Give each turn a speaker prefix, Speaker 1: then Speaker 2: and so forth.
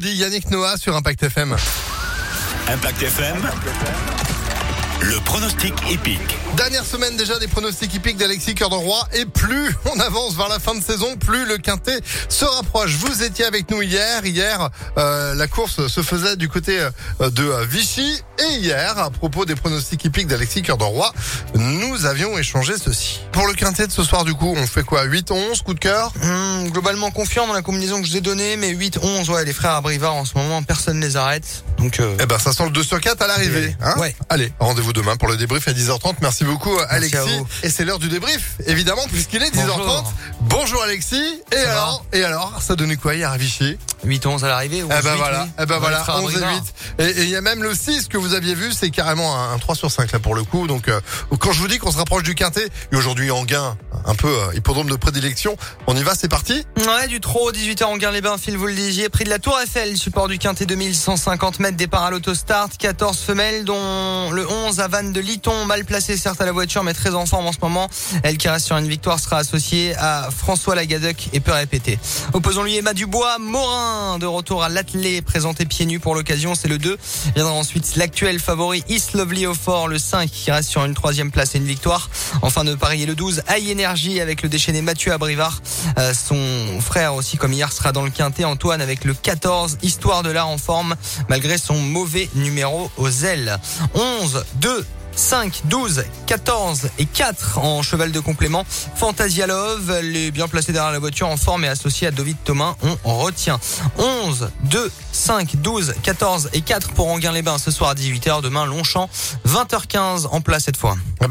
Speaker 1: Dit Yannick Noah sur Impact FM.
Speaker 2: Impact FM. Le pronostic épique.
Speaker 1: Dernière semaine déjà des pronostics hippiques d'Alexis Cœur de Roi et plus on avance vers la fin de saison, plus le quintet se rapproche. Vous étiez avec nous hier. Hier, euh, la course se faisait du côté euh, de euh, Vichy et hier, à propos des pronostics hippiques d'Alexis Cœur de Roi, nous avions échangé ceci. Pour le quintet de ce soir, du coup, on fait quoi? 8-11, coup de cœur?
Speaker 3: Hum, globalement confiant dans la combinaison que je vous ai donnée, mais 8-11, ouais, les frères Abrivard en ce moment, personne ne les arrête. Donc, euh,
Speaker 1: Eh ben, ça sent le 2 sur 4 à l'arrivée. Hein?
Speaker 3: Ouais.
Speaker 1: Allez, rendez-vous demain pour le débrief à 10h30. Merci beaucoup, Alexis. Et c'est l'heure du débrief, évidemment, puisqu'il est 10h30.
Speaker 3: Bonjour.
Speaker 1: Bonjour, Alexis. Et
Speaker 3: Ça
Speaker 1: alors, et alors, ça donnait quoi hier à Vichy?
Speaker 3: 8-11 à l'arrivée.
Speaker 1: Eh ben
Speaker 3: 8,
Speaker 1: voilà,
Speaker 3: oui.
Speaker 1: eh ben voilà,
Speaker 3: les frères
Speaker 1: 11 et
Speaker 3: Abrivard.
Speaker 1: 8. Et et il y a même le 6 que vous aviez vu, c'est carrément un, un 3 sur 5 là pour le coup. Donc euh, quand je vous dis qu'on se rapproche du quintet, et aujourd'hui en gain, un peu euh, hippodrome de prédilection, on y va, c'est parti
Speaker 3: Ouais, du trot, 18h en les bains Phil, vous le disiez. Prix de la Tour Eiffel, support du quintet 2150 mètres, départ à l'autostart, 14 femelles, dont le 11 à Vannes de Liton, mal placé certes à la voiture, mais très en forme en ce moment. Elle qui reste sur une victoire sera associée à François Lagadec et peut répéter. Opposons-lui Emma Dubois, Morin, de retour à l'attelé, présenté pieds nus pour l'occasion, c'est le 2. Viendra ensuite l'actuel favori East Lovely au fort, le 5, qui reste sur une troisième place et une victoire. Enfin de parier le 12, High Avec le déchaîné Mathieu Abrivard. Euh, son frère aussi, comme hier, sera dans le quintet. Antoine avec le 14, Histoire de l'art en forme, malgré son mauvais numéro aux ailes. 11, 2, 5, 12, 14 et 4 en cheval de complément. Fantasia Love, les bien placés derrière la voiture en forme et associé à David Thomas, on retient. 11, 2, 5, 12, 14 et 4 pour Anguin-les-Bains ce soir à 18h. Demain, Longchamp, 20h15 en place cette fois.
Speaker 1: Eh ben,